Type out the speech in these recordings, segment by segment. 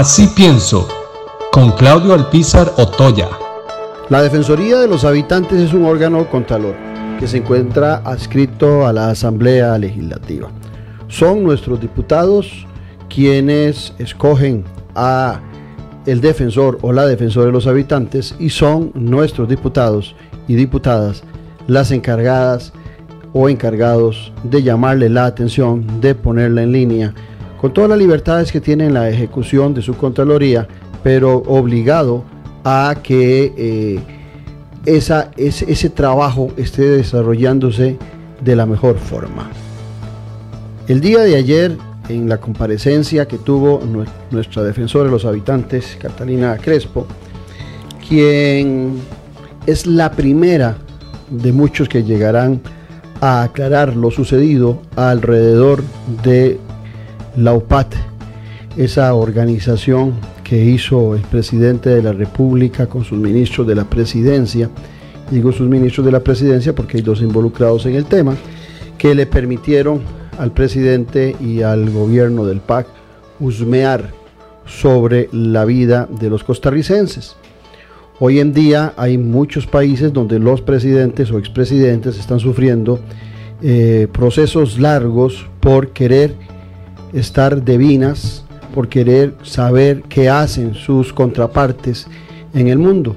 Así pienso, con Claudio Alpizar Otoya. La Defensoría de los Habitantes es un órgano contralor que se encuentra adscrito a la Asamblea Legislativa. Son nuestros diputados quienes escogen a el defensor o la defensora de los habitantes y son nuestros diputados y diputadas las encargadas o encargados de llamarle la atención, de ponerla en línea, con todas las libertades que tiene en la ejecución de su Contraloría, pero obligado a que eh, esa, ese, ese trabajo esté desarrollándose de la mejor forma. El día de ayer, en la comparecencia que tuvo nuestra defensora de los habitantes, Catalina Crespo, quien es la primera de muchos que llegarán a aclarar lo sucedido alrededor de la UPAT, esa organización que hizo el presidente de la República con sus ministros de la presidencia, digo sus ministros de la presidencia porque hay dos involucrados en el tema, que le permitieron al presidente y al gobierno del PAC husmear sobre la vida de los costarricenses. Hoy en día hay muchos países donde los presidentes o expresidentes están sufriendo eh, procesos largos por querer estar divinas, por querer saber qué hacen sus contrapartes en el mundo.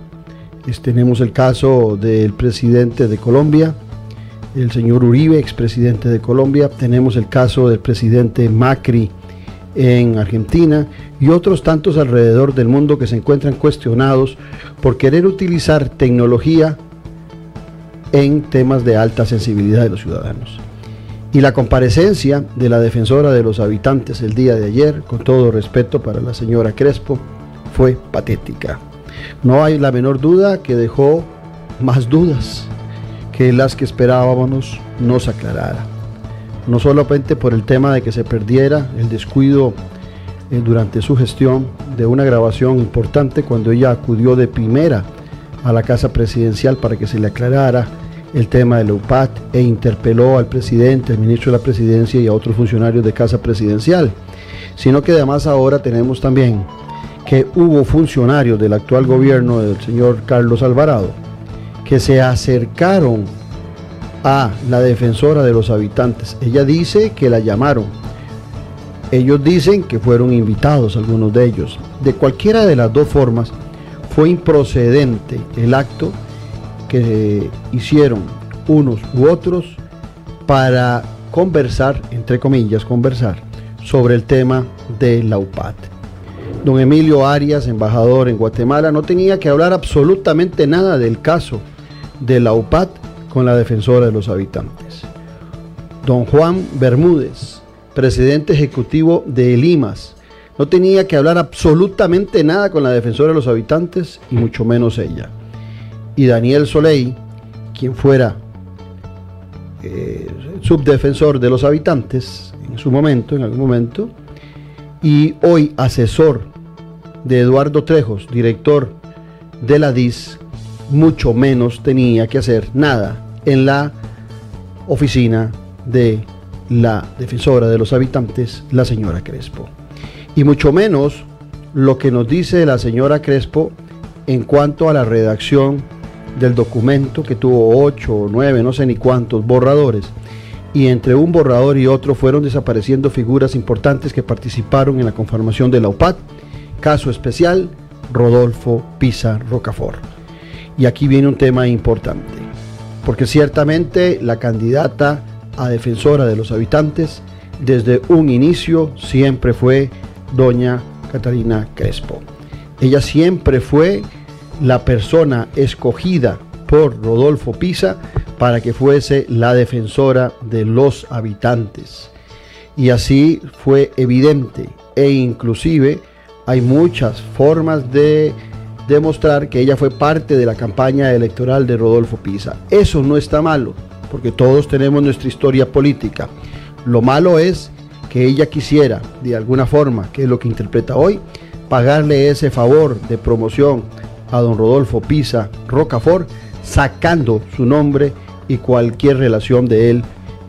tenemos el caso del presidente de Colombia, el señor Uribe, expresidente de Colombia. Tenemos el caso del presidente Macri en Argentina y otros tantos alrededor del mundo que se encuentran cuestionados por querer utilizar tecnología en temas de alta sensibilidad de los ciudadanos. Y la comparecencia de la defensora de los habitantes el día de ayer, con todo respeto para la señora Crespo, fue patética. No hay la menor duda que dejó más dudas que las que esperábamos nos aclarara no solamente por el tema de que se perdiera el descuido eh, durante su gestión de una grabación importante cuando ella acudió de primera a la casa presidencial para que se le aclarara el tema del UPAT e interpeló al presidente, al ministro de la presidencia y a otros funcionarios de casa presidencial, sino que además ahora tenemos también que hubo funcionarios del actual gobierno del señor Carlos Alvarado que se acercaron a la defensora de los habitantes. Ella dice que la llamaron. Ellos dicen que fueron invitados algunos de ellos. De cualquiera de las dos formas, fue improcedente el acto que hicieron unos u otros para conversar, entre comillas, conversar sobre el tema de la UPAT. Don Emilio Arias, embajador en Guatemala, no tenía que hablar absolutamente nada del caso de la UPAT con la defensora de los habitantes. Don Juan Bermúdez, presidente ejecutivo de Limas, no tenía que hablar absolutamente nada con la defensora de los habitantes y mucho menos ella. Y Daniel Soleil, quien fuera eh, subdefensor de los habitantes en su momento, en algún momento, y hoy asesor de Eduardo Trejos, director de la DIS, mucho menos tenía que hacer nada en la oficina de la defensora de los habitantes, la señora Crespo. Y mucho menos lo que nos dice la señora Crespo en cuanto a la redacción del documento que tuvo ocho o nueve, no sé ni cuántos borradores. Y entre un borrador y otro fueron desapareciendo figuras importantes que participaron en la conformación de la UPAD. Caso especial, Rodolfo Pisa Rocafort. Y aquí viene un tema importante porque ciertamente la candidata a defensora de los habitantes desde un inicio siempre fue doña Catalina Crespo. Ella siempre fue la persona escogida por Rodolfo Pisa para que fuese la defensora de los habitantes. Y así fue evidente e inclusive hay muchas formas de demostrar que ella fue parte de la campaña electoral de Rodolfo Pisa. Eso no está malo, porque todos tenemos nuestra historia política. Lo malo es que ella quisiera, de alguna forma, que es lo que interpreta hoy, pagarle ese favor de promoción a don Rodolfo Pisa Rocafort, sacando su nombre y cualquier relación de él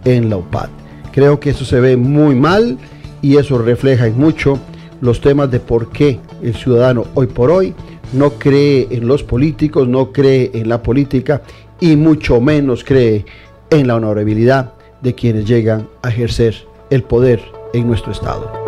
en la UPAD. Creo que eso se ve muy mal y eso refleja en mucho los temas de por qué el ciudadano hoy por hoy no cree en los políticos, no cree en la política y mucho menos cree en la honorabilidad de quienes llegan a ejercer el poder en nuestro Estado.